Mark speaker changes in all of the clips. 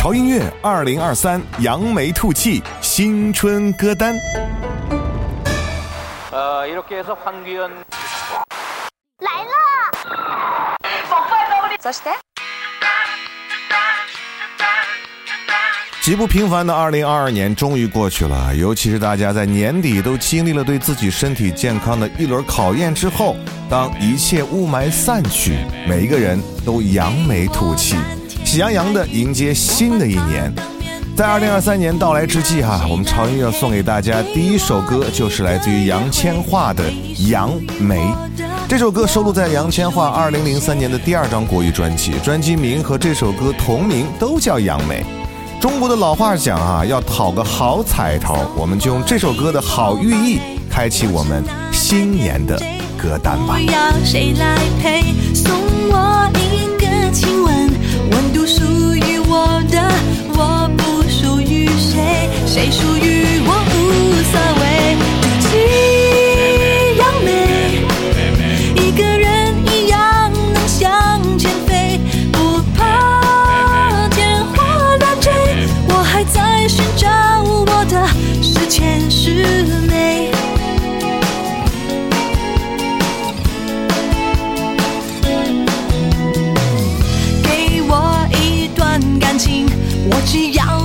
Speaker 1: 潮音乐二零二三扬眉吐气新春歌单。
Speaker 2: 来了。
Speaker 1: 极不平凡的二零二二年终于过去了，尤其是大家在年底都经历了对自己身体健康的一轮考验之后，当一切雾霾散去，每一个人都扬眉吐气。喜洋洋的迎接新的一年。在二零二三年到来之际，哈，我们潮音乐送给大家第一首歌就是来自于杨千嬅的《杨梅》。这首歌收录在杨千嬅二零零三年的第二张国语专辑，专辑名和这首歌同名，都叫《杨梅》。中国的老话讲啊，要讨个好彩头，我们就用这首歌的好寓意，开启我们新年的歌单吧。
Speaker 3: 谁来陪送谁，属于我无所谓。吐气扬眉，一个人一样能向前飞，不怕天花乱坠。我还在寻找我的是钱是美。给我一段感情，我只要，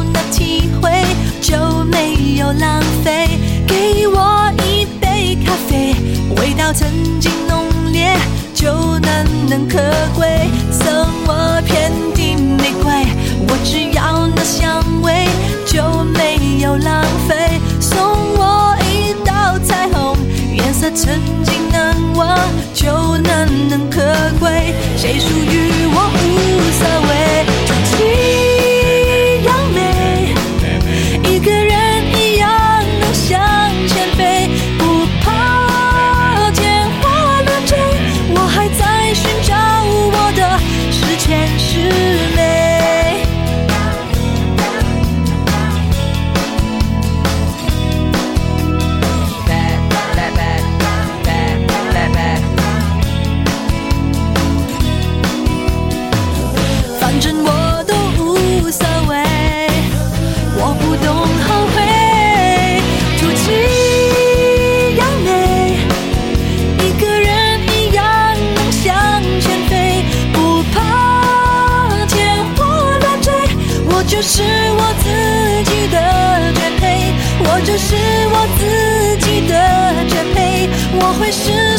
Speaker 3: 有浪费。给我一杯咖啡，味道曾经浓烈，就难能可贵。送我片地玫瑰，我只要那香就是我自己的绝配我就是我自己的绝配我会是